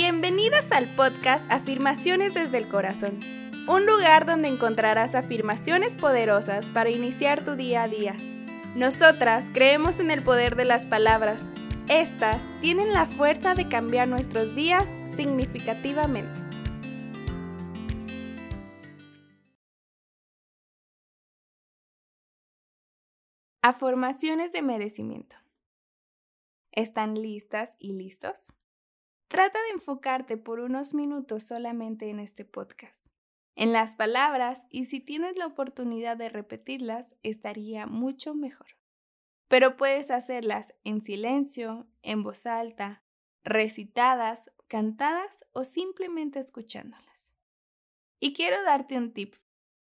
Bienvenidas al podcast Afirmaciones desde el Corazón, un lugar donde encontrarás afirmaciones poderosas para iniciar tu día a día. Nosotras creemos en el poder de las palabras. Estas tienen la fuerza de cambiar nuestros días significativamente. Afirmaciones de merecimiento. ¿Están listas y listos? Trata de enfocarte por unos minutos solamente en este podcast, en las palabras y si tienes la oportunidad de repetirlas, estaría mucho mejor. Pero puedes hacerlas en silencio, en voz alta, recitadas, cantadas o simplemente escuchándolas. Y quiero darte un tip.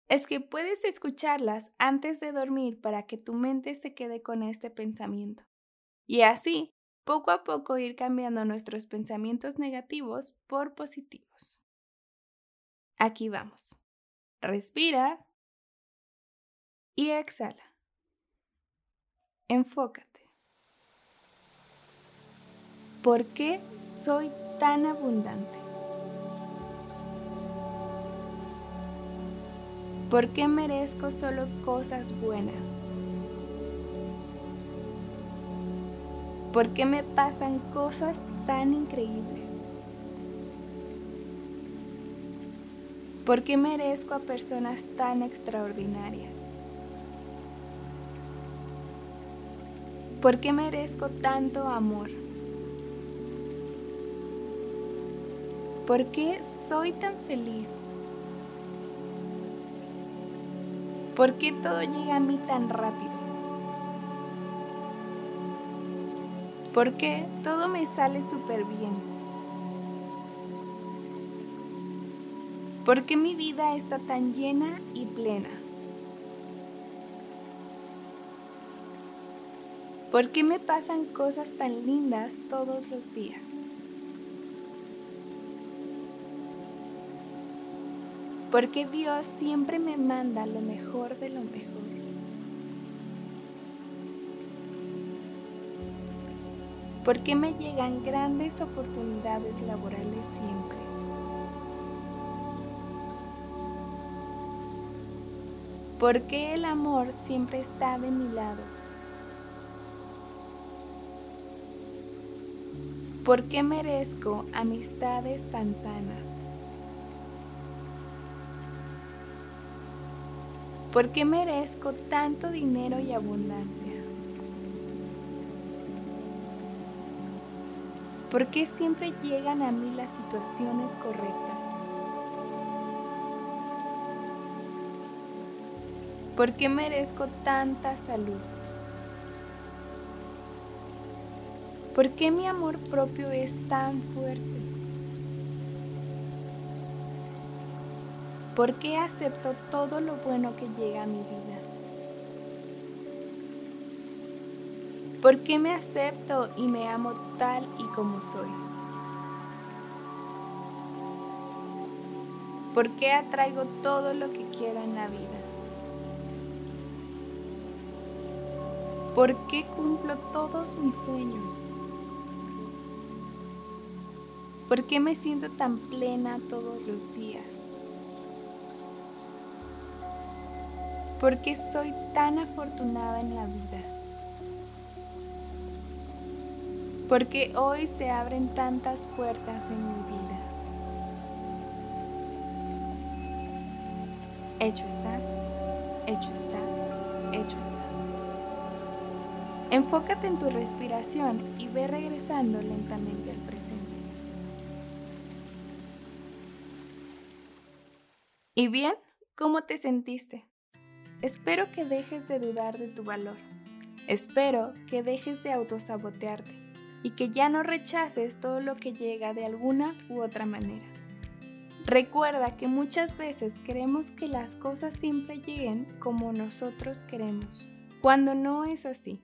Es que puedes escucharlas antes de dormir para que tu mente se quede con este pensamiento. Y así poco a poco ir cambiando nuestros pensamientos negativos por positivos. Aquí vamos. Respira y exhala. Enfócate. ¿Por qué soy tan abundante? ¿Por qué merezco solo cosas buenas? ¿Por qué me pasan cosas tan increíbles? ¿Por qué merezco a personas tan extraordinarias? ¿Por qué merezco tanto amor? ¿Por qué soy tan feliz? ¿Por qué todo llega a mí tan rápido? Porque todo me sale súper bien. Porque mi vida está tan llena y plena. ¿Por qué me pasan cosas tan lindas todos los días? Porque Dios siempre me manda lo mejor de lo mejor. ¿Por qué me llegan grandes oportunidades laborales siempre? ¿Por qué el amor siempre está de mi lado? ¿Por qué merezco amistades tan sanas? ¿Por qué merezco tanto dinero y abundancia? ¿Por qué siempre llegan a mí las situaciones correctas? ¿Por qué merezco tanta salud? ¿Por qué mi amor propio es tan fuerte? ¿Por qué acepto todo lo bueno que llega a mi vida? ¿Por qué me acepto y me amo tal y como soy? ¿Por qué atraigo todo lo que quiero en la vida? ¿Por qué cumplo todos mis sueños? ¿Por qué me siento tan plena todos los días? ¿Por qué soy tan afortunada en la vida? Porque hoy se abren tantas puertas en mi vida. Hecho está, hecho está, hecho está. Enfócate en tu respiración y ve regresando lentamente al presente. ¿Y bien? ¿Cómo te sentiste? Espero que dejes de dudar de tu valor. Espero que dejes de autosabotearte y que ya no rechaces todo lo que llega de alguna u otra manera. Recuerda que muchas veces queremos que las cosas siempre lleguen como nosotros queremos, cuando no es así.